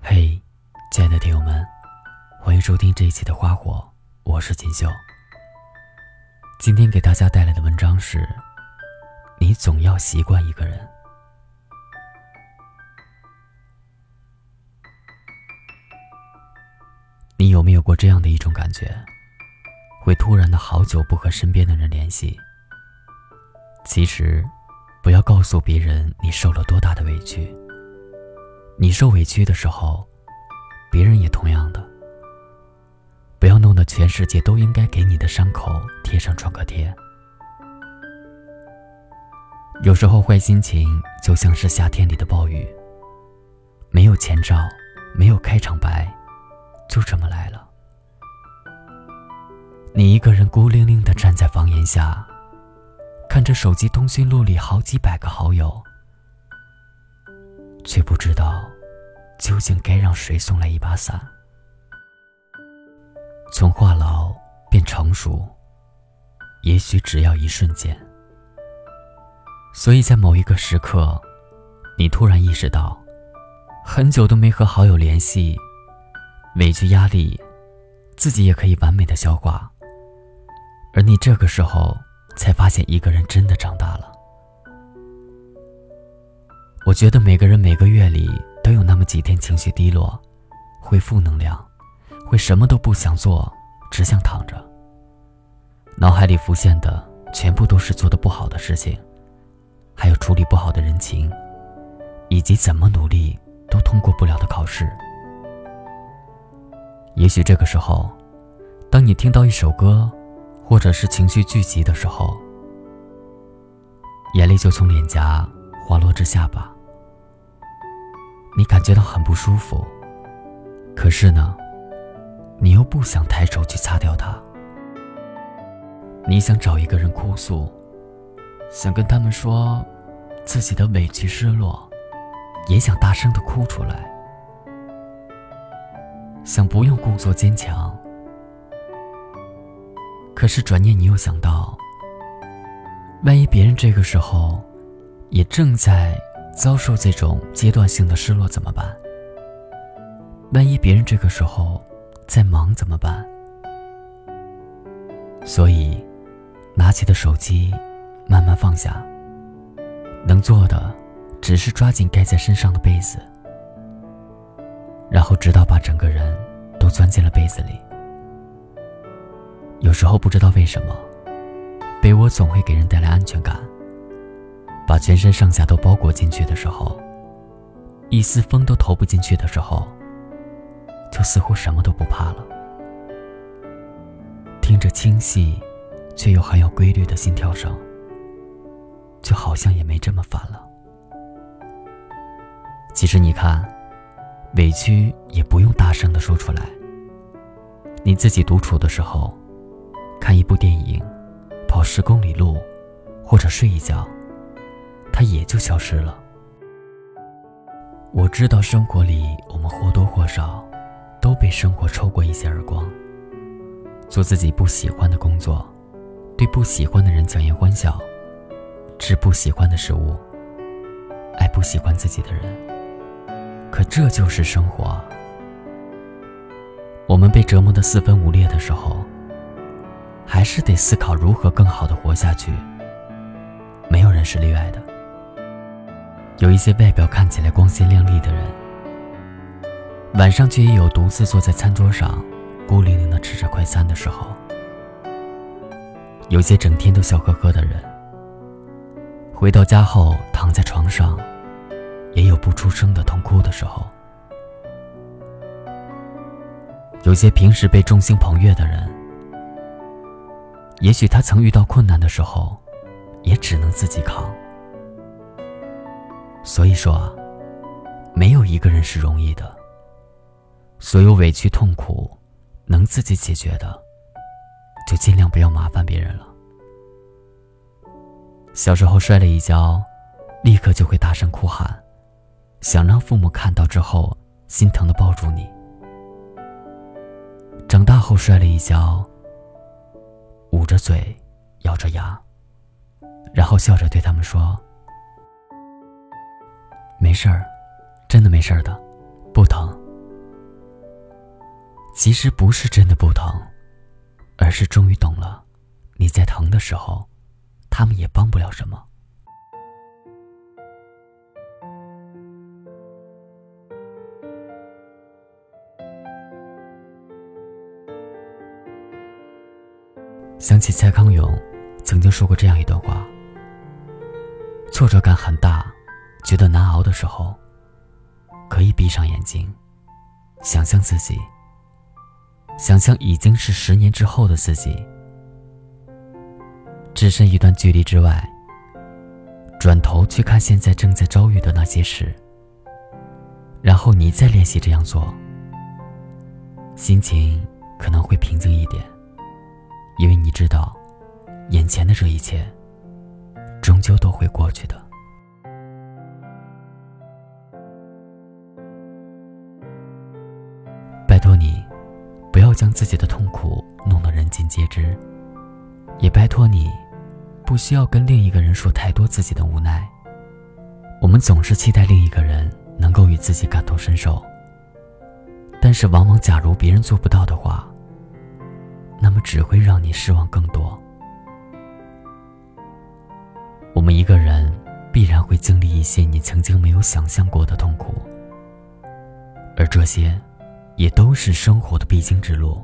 嘿，亲爱的听友们，欢迎收听这一期的《花火》，我是锦绣。今天给大家带来的文章是：你总要习惯一个人。你有没有过这样的一种感觉？会突然的好久不和身边的人联系。其实，不要告诉别人你受了多大的委屈。你受委屈的时候，别人也同样的。不要弄得全世界都应该给你的伤口贴上创可贴。有时候坏心情就像是夏天里的暴雨，没有前兆，没有开场白，就这么来了。你一个人孤零零的站在房檐下，看着手机通讯录里好几百个好友，却不知道究竟该让谁送来一把伞。从话痨变成熟，也许只要一瞬间。所以在某一个时刻，你突然意识到，很久都没和好友联系，委屈压力，自己也可以完美的消化。而你这个时候才发现，一个人真的长大了。我觉得每个人每个月里都有那么几天情绪低落，会负能量。会什么都不想做，只想躺着。脑海里浮现的全部都是做的不好的事情，还有处理不好的人情，以及怎么努力都通过不了的考试。也许这个时候，当你听到一首歌，或者是情绪聚集的时候，眼泪就从脸颊滑落至下巴，你感觉到很不舒服。可是呢？你又不想抬手去擦掉它，你想找一个人哭诉，想跟他们说自己的委屈失落，也想大声的哭出来，想不用故作坚强。可是转念你又想到，万一别人这个时候也正在遭受这种阶段性的失落怎么办？万一别人这个时候……在忙怎么办？所以，拿起的手机，慢慢放下。能做的，只是抓紧盖在身上的被子，然后直到把整个人都钻进了被子里。有时候不知道为什么，被窝总会给人带来安全感。把全身上下都包裹进去的时候，一丝风都透不进去的时候。就似乎什么都不怕了，听着清晰却又很有规律的心跳声，就好像也没这么烦了。其实你看，委屈也不用大声的说出来。你自己独处的时候，看一部电影，跑十公里路，或者睡一觉，它也就消失了。我知道生活里我们或多或少。都被生活抽过一些耳光。做自己不喜欢的工作，对不喜欢的人强颜欢笑，吃不喜欢的食物，爱不喜欢自己的人。可这就是生活。我们被折磨的四分五裂的时候，还是得思考如何更好的活下去。没有人是例外的。有一些外表看起来光鲜亮丽的人。晚上却也有独自坐在餐桌上，孤零零的吃着快餐的时候；有些整天都笑呵呵的人，回到家后躺在床上，也有不出声的痛哭的时候；有些平时被众星捧月的人，也许他曾遇到困难的时候，也只能自己扛。所以说啊，没有一个人是容易的。所有委屈痛苦，能自己解决的，就尽量不要麻烦别人了。小时候摔了一跤，立刻就会大声哭喊，想让父母看到之后心疼的抱住你。长大后摔了一跤，捂着嘴，咬着牙，然后笑着对他们说：“没事儿，真的没事儿的，不疼。”其实不是真的不疼，而是终于懂了，你在疼的时候，他们也帮不了什么。想起蔡康永曾经说过这样一段话：挫折感很大，觉得难熬的时候，可以闭上眼睛，想象自己，想象已经是十年之后的自己，置身一段距离之外，转头去看现在正在遭遇的那些事，然后你再练习这样做，心情可能会平静一点。因为你知道，眼前的这一切，终究都会过去的。将自己的痛苦弄得人尽皆知，也拜托你，不需要跟另一个人说太多自己的无奈。我们总是期待另一个人能够与自己感同身受，但是往往，假如别人做不到的话，那么只会让你失望更多。我们一个人必然会经历一些你曾经没有想象过的痛苦，而这些，也都是生活的必经之路。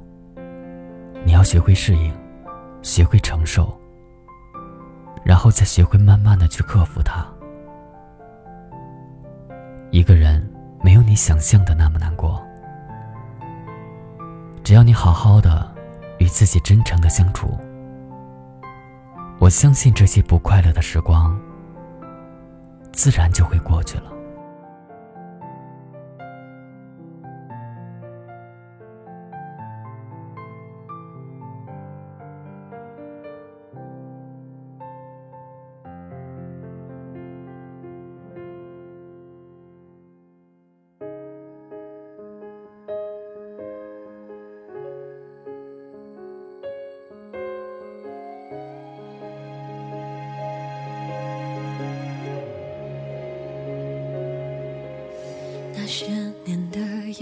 你要学会适应，学会承受，然后再学会慢慢的去克服它。一个人没有你想象的那么难过，只要你好好的。与自己真诚的相处，我相信这些不快乐的时光，自然就会过去了。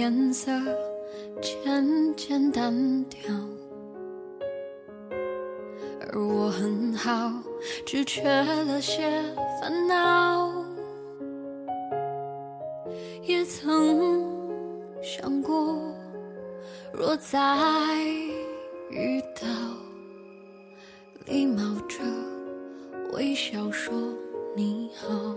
颜色渐渐淡掉，而我很好，只缺了些烦恼。也曾想过，若再遇到，礼貌着微笑说你好。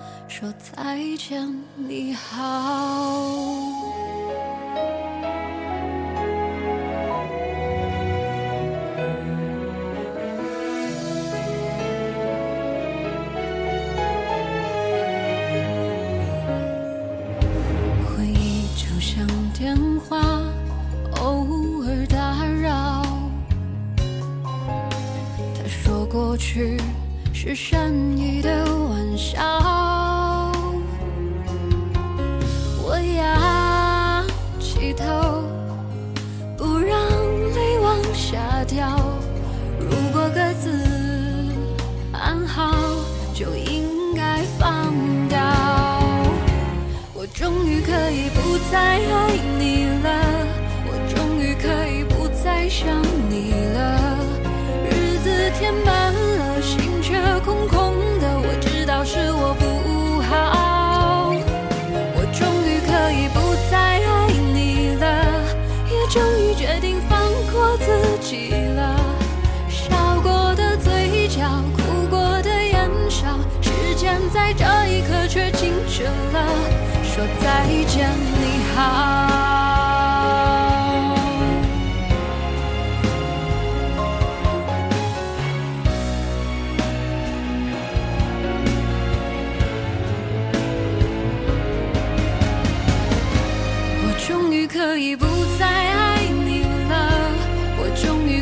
说再见你好。回忆就像电话偶尔打扰。他说过去是善意的玩笑回头，不让泪往下掉。如果各自安好，就应该放掉。我终于可以不再爱你了，我终于可以不再想你了。日子填满。决定放过自己了，笑过的嘴角，哭过的眼梢，时间在这一刻却静止了，说再见你好。我终于可以不再。